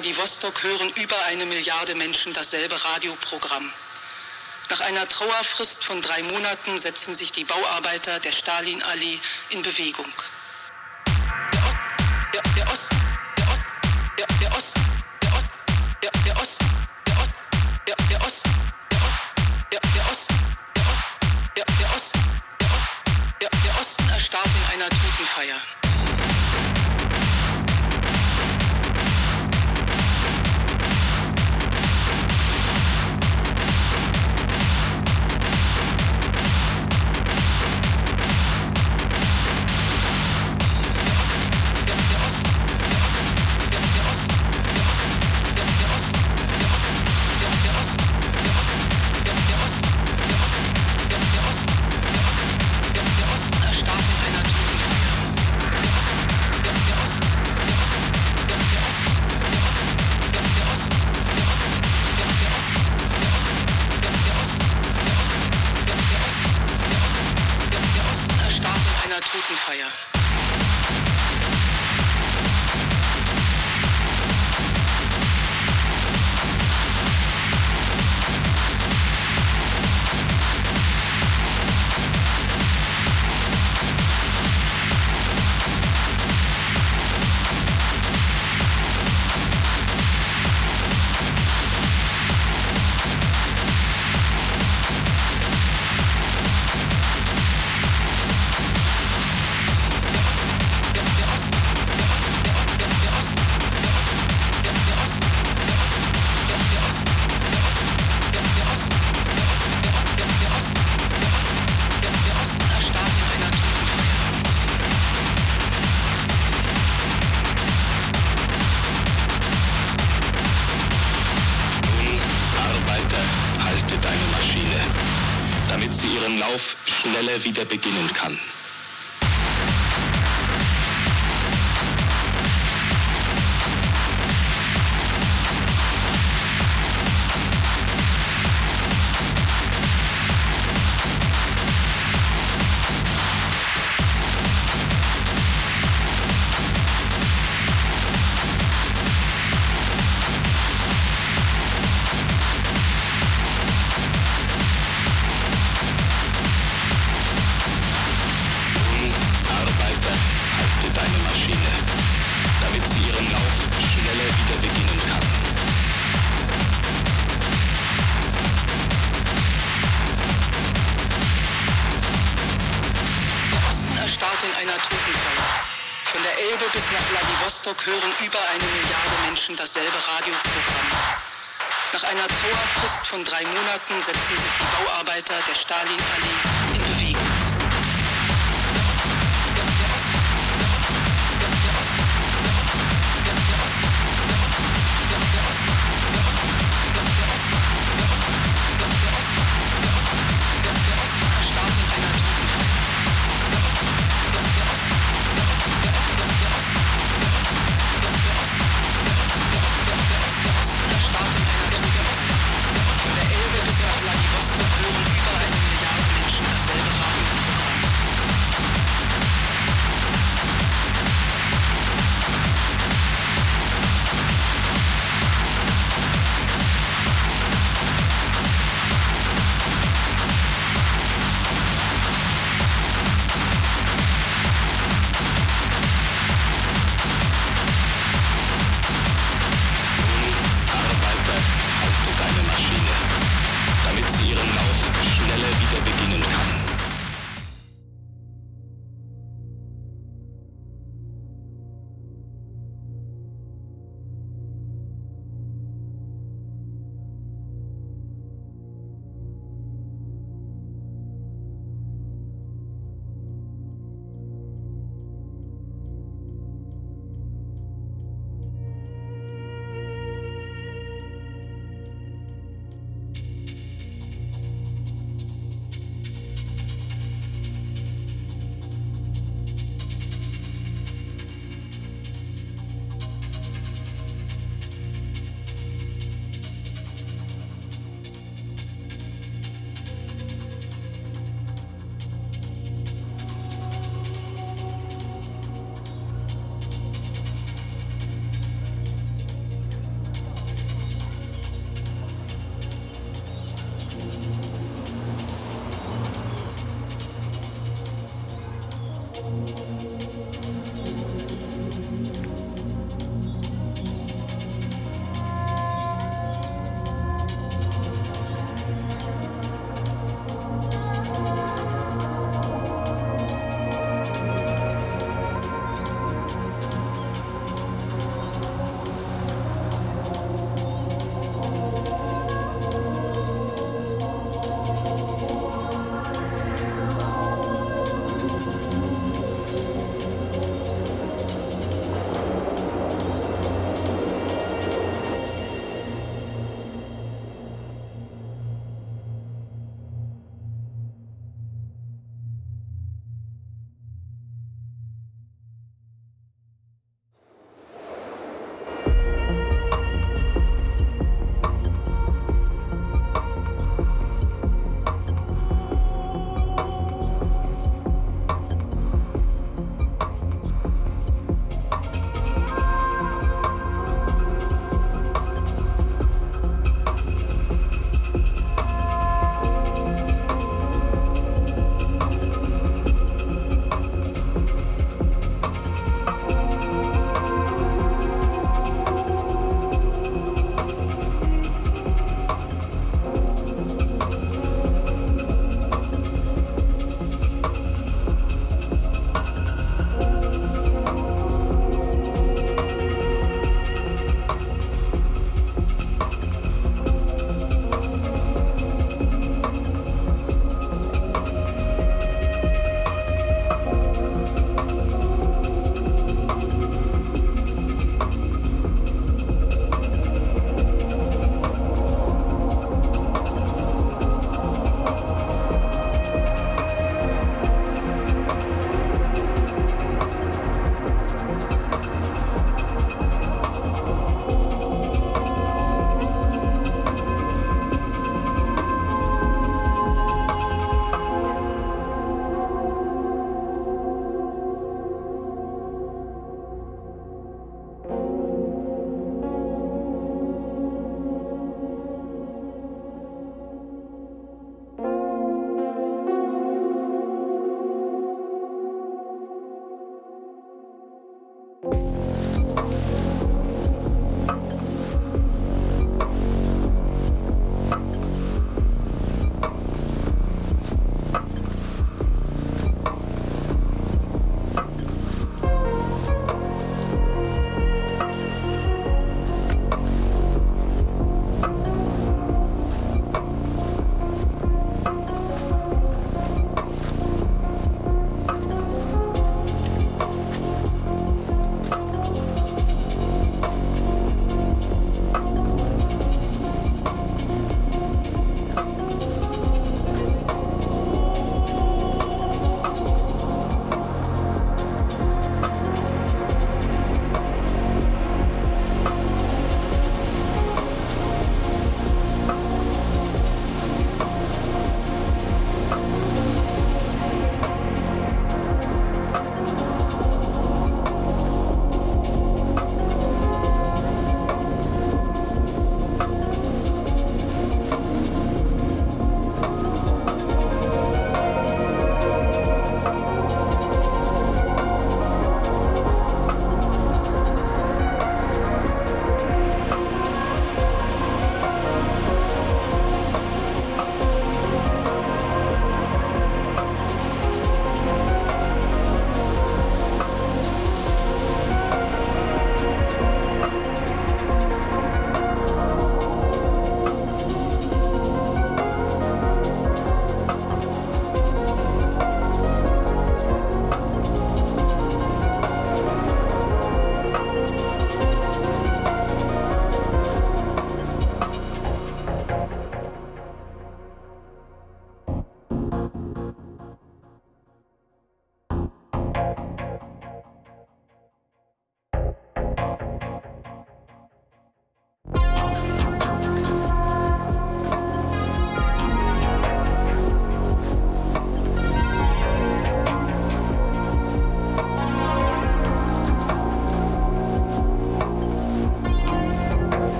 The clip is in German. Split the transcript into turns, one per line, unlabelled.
Vladivostok hören über eine Milliarde Menschen dasselbe Radioprogramm. Nach einer Trauerfrist von drei Monaten setzen sich die Bauarbeiter der Stalinallee in Bewegung.
beginnen kann.
Rostock hören über eine Milliarde Menschen dasselbe Radioprogramm. Nach einer Trauerfrist von drei Monaten setzen sich die Bauarbeiter der Stalinallee